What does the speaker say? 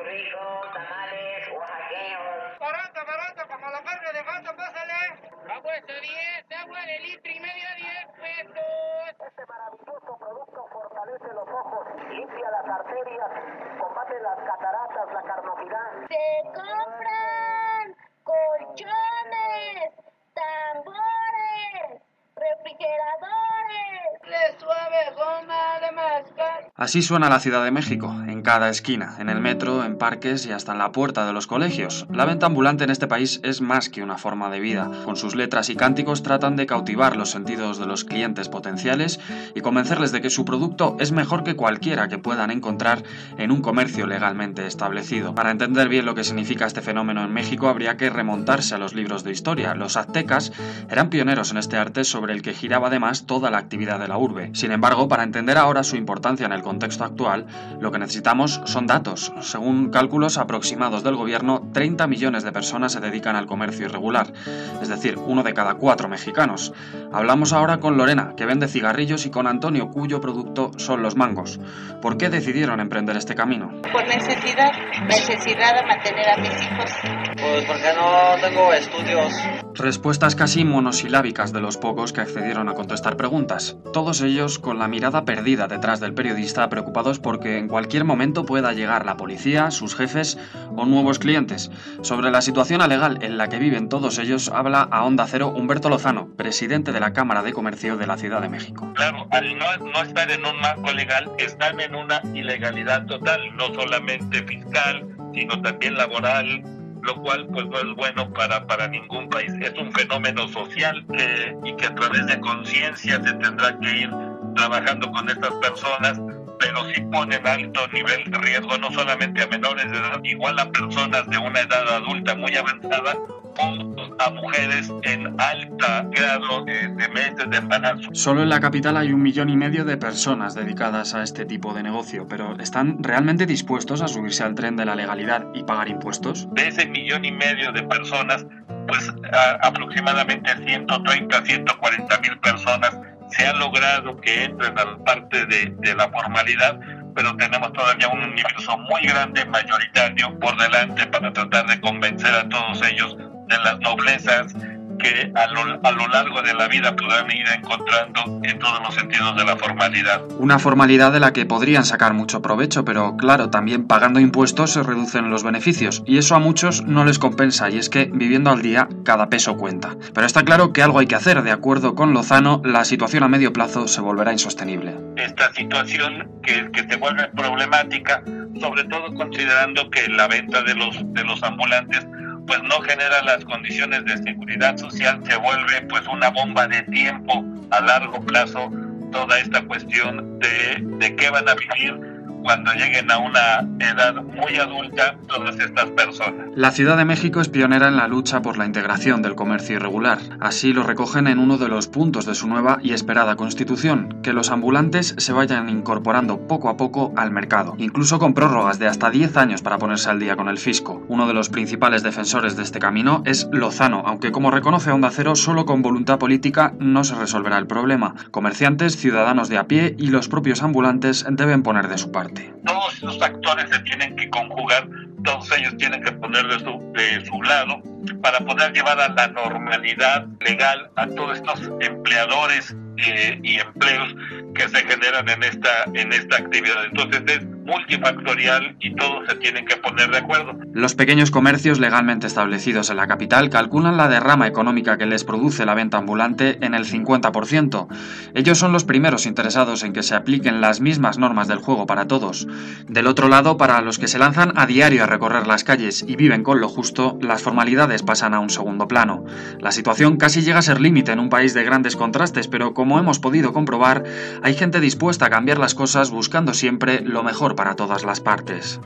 churritos, tamales, oaxaqueños. Barato, barato, como la carne de gato, pásale. Agua de 10, agua de litro y medio, 10 pesos. Este maravilloso producto fortalece los ojos, limpia las arterias, combate las cataratas, la carnosidad. Se compran colchones, Así suena la Ciudad de México, en cada esquina, en el metro, en parques y hasta en la puerta de los colegios. La venta ambulante en este país es más que una forma de vida. Con sus letras y cánticos tratan de cautivar los sentidos de los clientes potenciales y convencerles de que su producto es mejor que cualquiera que puedan encontrar en un comercio legalmente establecido. Para entender bien lo que significa este fenómeno en México habría que remontarse a los libros de historia. Los aztecas eran pioneros en este arte sobre el que giraba además toda la actividad de la urbe. Sin embargo, para entender ahora su importancia en el contexto actual, lo que necesitamos son datos. Según cálculos aproximados del gobierno, 30 millones de personas se dedican al comercio irregular, es decir, uno de cada cuatro mexicanos. Hablamos ahora con Lorena, que vende cigarrillos, y con Antonio, cuyo producto son los mangos. ¿Por qué decidieron emprender este camino? Por necesidad, necesidad de mantener a mis hijos. Pues porque no tengo estudios. Respuestas casi monosilábicas de los pocos que accedieron a contestar preguntas, todos ellos con la mirada perdida detrás del periodista, preocupados porque en cualquier momento pueda llegar la policía, sus jefes o nuevos clientes. Sobre la situación legal en la que viven todos ellos habla a Onda Cero Humberto Lozano, presidente de la Cámara de Comercio de la Ciudad de México. Claro, al no, no estar en un marco legal, están en una ilegalidad total, no solamente fiscal, sino también laboral, lo cual pues no es bueno para, para ningún país. Es un fenómeno social que, y que a través de conciencia se tendrá que ir trabajando con estas personas, pero sí ponen alto nivel de riesgo no solamente a menores de edad, igual a personas de una edad adulta muy avanzada o a mujeres en alta grado de, meses de embarazo. Solo en la capital hay un millón y medio de personas dedicadas a este tipo de negocio, pero ¿están realmente dispuestos a subirse al tren de la legalidad y pagar impuestos? De ese millón y medio de personas, pues a, aproximadamente 130, 140 mil personas se ha logrado que entren a la parte de, de la formalidad, pero tenemos todavía un universo muy grande, mayoritario, por delante para tratar de convencer las noblezas que a lo, a lo, largo de la vida podrán ir encontrando en todos los sentidos de la formalidad. Una formalidad de la que podrían sacar mucho provecho, pero claro, también pagando impuestos se reducen los beneficios, y eso a muchos no les compensa, y es que viviendo al día cada peso cuenta. Pero está claro que algo hay que hacer, de acuerdo con Lozano, la situación a medio plazo se volverá insostenible. Esta situación que, que se vuelve problemática, sobre todo considerando que la venta de los, de los ambulantes pues no genera las condiciones de seguridad social, se vuelve pues una bomba de tiempo a largo plazo toda esta cuestión de, de qué van a vivir cuando lleguen a una edad muy adulta todas estas personas. La Ciudad de México es pionera en la lucha por la integración del comercio irregular. Así lo recogen en uno de los puntos de su nueva y esperada constitución, que los ambulantes se vayan incorporando poco a poco al mercado, incluso con prórrogas de hasta 10 años para ponerse al día con el fisco. Uno de los principales defensores de este camino es Lozano, aunque como reconoce Onda Cero, solo con voluntad política no se resolverá el problema. Comerciantes, ciudadanos de a pie y los propios ambulantes deben poner de su parte. Todos esos actores se tienen que conjugar, todos ellos tienen que poner de su, de su lado para poder llevar a la normalidad legal a todos estos empleadores eh, y empleos que se generan en esta, en esta actividad. Entonces es multifactorial y todos se tienen que poner de acuerdo. Los pequeños comercios legalmente establecidos en la capital calculan la derrama económica que les produce la venta ambulante en el 50%. Ellos son los primeros interesados en que se apliquen las mismas normas del juego para todos. Del otro lado, para los que se lanzan a diario a recorrer las calles y viven con lo justo, las formalidades pasan a un segundo plano. La situación casi llega a ser límite en un país de grandes contrastes, pero como hemos podido comprobar, hay gente dispuesta a cambiar las cosas buscando siempre lo mejor para todas las partes.